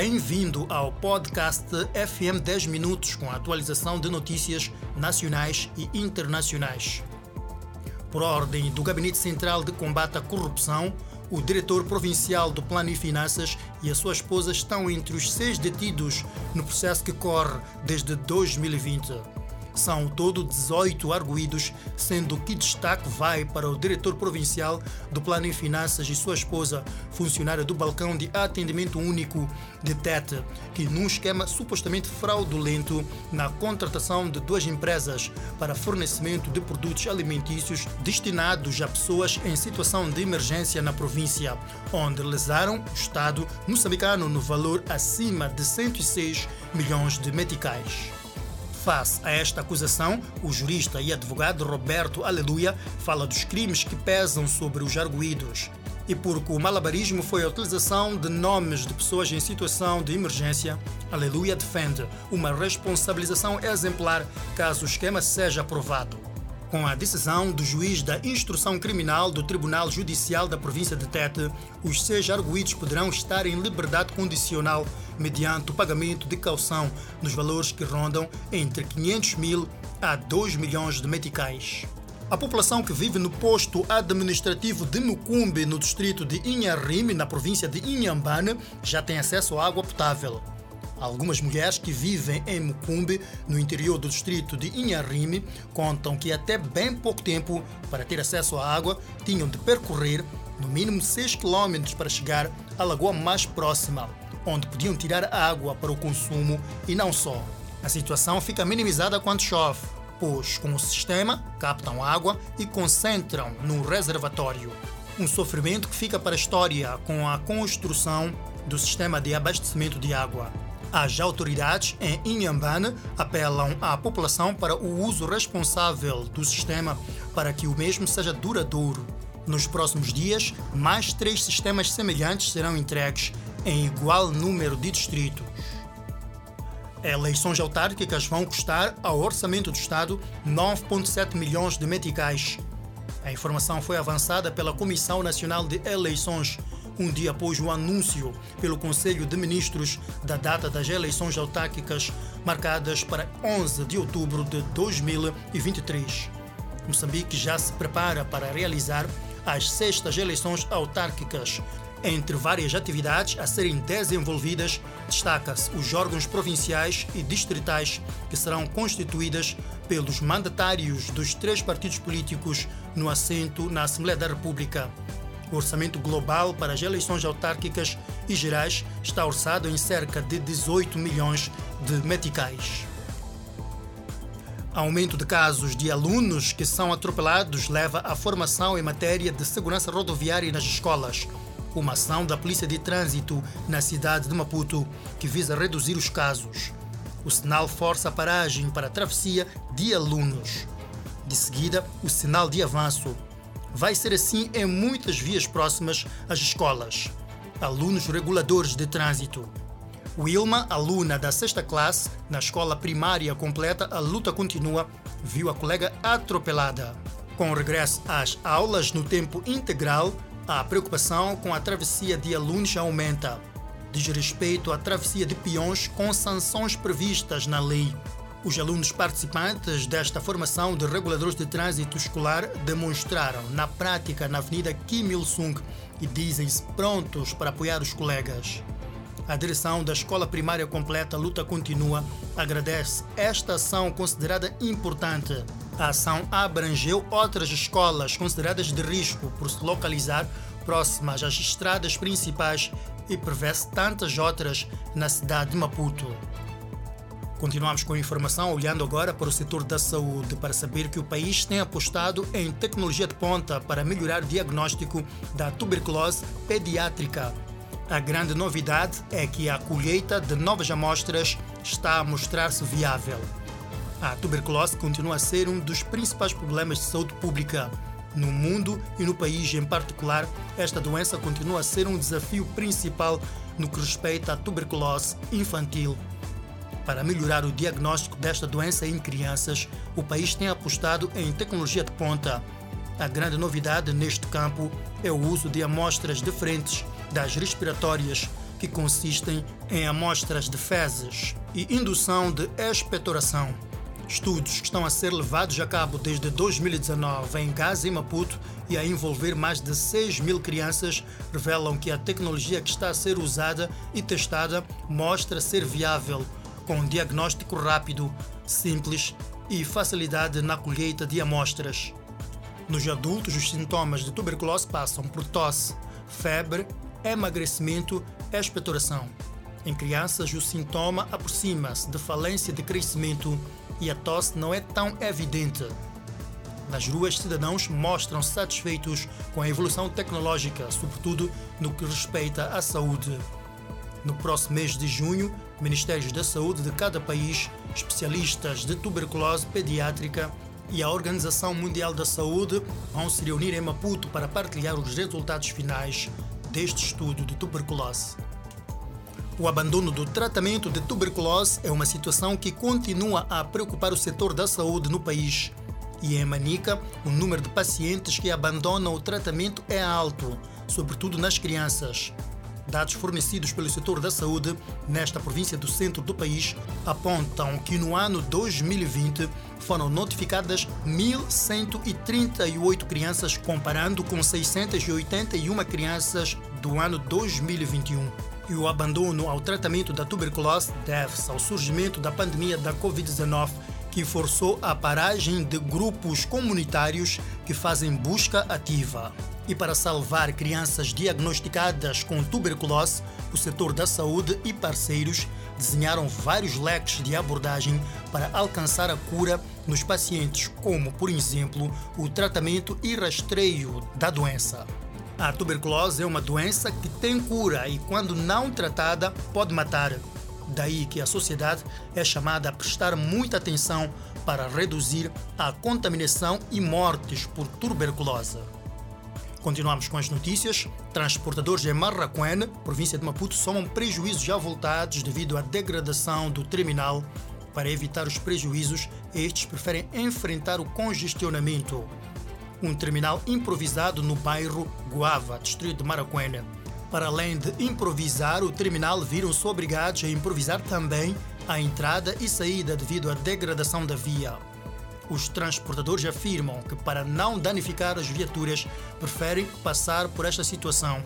Bem-vindo ao podcast FM 10 Minutos com a atualização de notícias nacionais e internacionais. Por ordem do Gabinete Central de Combate à Corrupção, o diretor provincial do Plano e Finanças e a sua esposa estão entre os seis detidos no processo que corre desde 2020. São todo 18 arguídos, sendo que destaque vai para o diretor provincial do Plano em Finanças e sua esposa, funcionária do balcão de atendimento único de TET, que num esquema supostamente fraudulento na contratação de duas empresas para fornecimento de produtos alimentícios destinados a pessoas em situação de emergência na província, onde lesaram o Estado moçambicano no valor acima de 106 milhões de meticais. Face a esta acusação, o jurista e advogado Roberto Aleluia fala dos crimes que pesam sobre os arguídos. E porque o malabarismo foi a utilização de nomes de pessoas em situação de emergência, Aleluia defende uma responsabilização exemplar caso o esquema seja aprovado. Com a decisão do juiz da instrução criminal do Tribunal Judicial da província de Tete, os seis arguídos poderão estar em liberdade condicional mediante o pagamento de calção nos valores que rondam entre 500 mil a 2 milhões de meticais. A população que vive no posto administrativo de Mucumbe, no distrito de Inharime, na província de Inhambane, já tem acesso à água potável. Algumas mulheres que vivem em Mucumbe, no interior do distrito de Inharime, contam que até bem pouco tempo, para ter acesso à água, tinham de percorrer no mínimo 6 km para chegar à lagoa mais próxima, onde podiam tirar água para o consumo e não só. A situação fica minimizada quando chove, pois com o sistema captam água e concentram no reservatório. Um sofrimento que fica para a história com a construção do sistema de abastecimento de água. As autoridades em Inhambane apelam à população para o uso responsável do sistema para que o mesmo seja duradouro. Nos próximos dias, mais três sistemas semelhantes serão entregues em igual número de distritos. Eleições autárquicas vão custar ao Orçamento do Estado 9,7 milhões de meticais. A informação foi avançada pela Comissão Nacional de Eleições um dia após o anúncio pelo Conselho de Ministros da data das eleições autárquicas marcadas para 11 de outubro de 2023. Moçambique já se prepara para realizar as sextas eleições autárquicas. Entre várias atividades a serem desenvolvidas, destaca-se os órgãos provinciais e distritais que serão constituídas pelos mandatários dos três partidos políticos no assento na Assembleia da República. O orçamento global para as eleições autárquicas e gerais está orçado em cerca de 18 milhões de meticais. Aumento de casos de alunos que são atropelados leva à formação em matéria de segurança rodoviária nas escolas. Uma ação da Polícia de Trânsito na cidade de Maputo que visa reduzir os casos. O sinal força a paragem para a travessia de alunos. De seguida, o sinal de avanço Vai ser assim em muitas vias próximas às escolas. Alunos reguladores de trânsito. Wilma, aluna da sexta classe, na escola primária completa, a luta continua, viu a colega atropelada. Com o regresso às aulas no tempo integral, a preocupação com a travessia de alunos aumenta. Diz respeito à travessia de peões com sanções previstas na lei. Os alunos participantes desta formação de reguladores de trânsito escolar demonstraram na prática na Avenida Kim Il-sung e dizem-se prontos para apoiar os colegas. A direção da Escola Primária Completa Luta Continua agradece esta ação considerada importante. A ação abrangeu outras escolas consideradas de risco por se localizar próximas às estradas principais e prevê-se tantas outras na cidade de Maputo. Continuamos com a informação, olhando agora para o setor da saúde, para saber que o país tem apostado em tecnologia de ponta para melhorar o diagnóstico da tuberculose pediátrica. A grande novidade é que a colheita de novas amostras está a mostrar-se viável. A tuberculose continua a ser um dos principais problemas de saúde pública. No mundo e no país em particular, esta doença continua a ser um desafio principal no que respeita à tuberculose infantil para melhorar o diagnóstico desta doença em crianças, o país tem apostado em tecnologia de ponta. A grande novidade neste campo é o uso de amostras diferentes das respiratórias que consistem em amostras de fezes e indução de expectoração. Estudos que estão a ser levados a cabo desde 2019 em Gaza e Maputo e a envolver mais de 6 mil crianças revelam que a tecnologia que está a ser usada e testada mostra ser viável, com diagnóstico rápido, simples e facilidade na colheita de amostras. Nos adultos, os sintomas de tuberculose passam por tosse, febre, emagrecimento e expectoração. Em crianças, o sintoma aproxima-se de falência de crescimento e a tosse não é tão evidente. Nas ruas, cidadãos mostram satisfeitos com a evolução tecnológica, sobretudo no que respeita à saúde. No próximo mês de junho, Ministérios da Saúde de cada país, especialistas de tuberculose pediátrica e a Organização Mundial da Saúde vão se reunir em Maputo para partilhar os resultados finais deste estudo de tuberculose. O abandono do tratamento de tuberculose é uma situação que continua a preocupar o setor da saúde no país. E em Manica, o número de pacientes que abandonam o tratamento é alto, sobretudo nas crianças. Dados fornecidos pelo setor da saúde nesta província do centro do país apontam que no ano 2020 foram notificadas 1.138 crianças, comparando com 681 crianças do ano 2021 e o abandono ao tratamento da tuberculose deve-se ao surgimento da pandemia da Covid-19, que forçou a paragem de grupos comunitários que fazem busca ativa. E para salvar crianças diagnosticadas com tuberculose, o setor da saúde e parceiros desenharam vários leques de abordagem para alcançar a cura nos pacientes, como, por exemplo, o tratamento e rastreio da doença. A tuberculose é uma doença que tem cura e, quando não tratada, pode matar. Daí que a sociedade é chamada a prestar muita atenção para reduzir a contaminação e mortes por tuberculose. Continuamos com as notícias. Transportadores em Marraquene, província de Maputo, somam prejuízos já voltados devido à degradação do terminal. Para evitar os prejuízos, estes preferem enfrentar o congestionamento um terminal improvisado no bairro Guava, distrito de Maracuena. Para além de improvisar, o terminal viram-se obrigados a improvisar também a entrada e saída devido à degradação da via. Os transportadores afirmam que, para não danificar as viaturas, preferem passar por esta situação.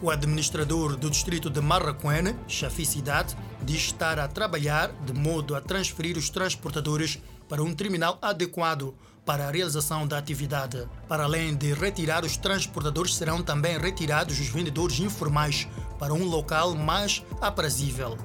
O administrador do distrito de Marraquene, Chafi Cidade, diz estar a trabalhar de modo a transferir os transportadores para um terminal adequado para a realização da atividade. Para além de retirar os transportadores, serão também retirados os vendedores informais para um local mais aprazível.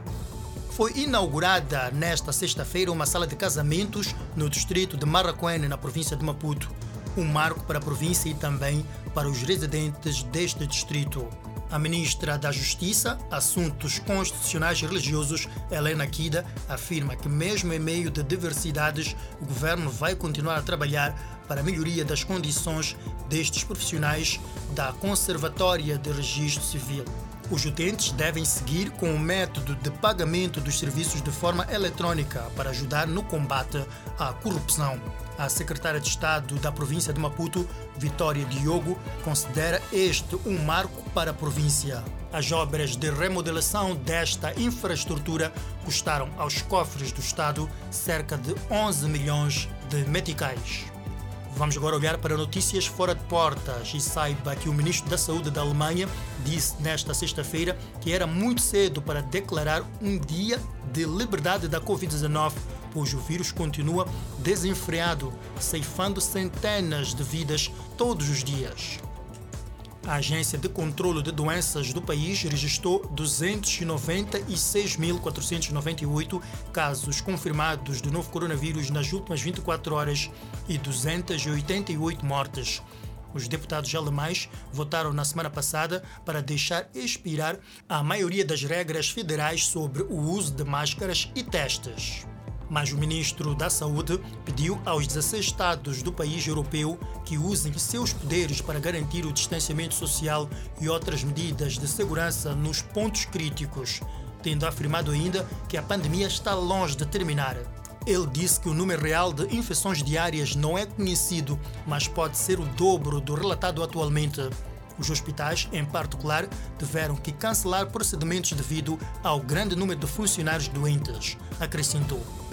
Foi inaugurada nesta sexta-feira uma sala de casamentos no distrito de Marraquene, na província de Maputo, um marco para a província e também para os residentes deste distrito. A ministra da Justiça, Assuntos Constitucionais e Religiosos, Helena Kida, afirma que, mesmo em meio de diversidades, o governo vai continuar a trabalhar para a melhoria das condições destes profissionais da Conservatória de Registro Civil. Os utentes devem seguir com o método de pagamento dos serviços de forma eletrônica para ajudar no combate à corrupção. A secretária de Estado da província de Maputo, Vitória Diogo, considera este um marco para a província. As obras de remodelação desta infraestrutura custaram aos cofres do Estado cerca de 11 milhões de meticais. Vamos agora olhar para notícias fora de portas e saiba que o ministro da Saúde da Alemanha disse nesta sexta-feira que era muito cedo para declarar um dia de liberdade da Covid-19, pois o vírus continua desenfreado, ceifando centenas de vidas todos os dias. A Agência de Controlo de Doenças do país registrou 296.498 casos confirmados do novo coronavírus nas últimas 24 horas e 288 mortes. Os deputados alemães votaram na semana passada para deixar expirar a maioria das regras federais sobre o uso de máscaras e testes. Mas o ministro da Saúde pediu aos 16 estados do país europeu que usem seus poderes para garantir o distanciamento social e outras medidas de segurança nos pontos críticos, tendo afirmado ainda que a pandemia está longe de terminar. Ele disse que o número real de infecções diárias não é conhecido, mas pode ser o dobro do relatado atualmente. Os hospitais, em particular, tiveram que cancelar procedimentos devido ao grande número de funcionários doentes, acrescentou.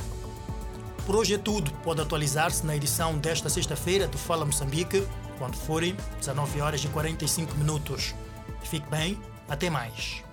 Por hoje é tudo. Pode atualizar-se na edição desta sexta-feira do Fala Moçambique, quando forem 19 horas e 45 minutos. Fique bem, até mais.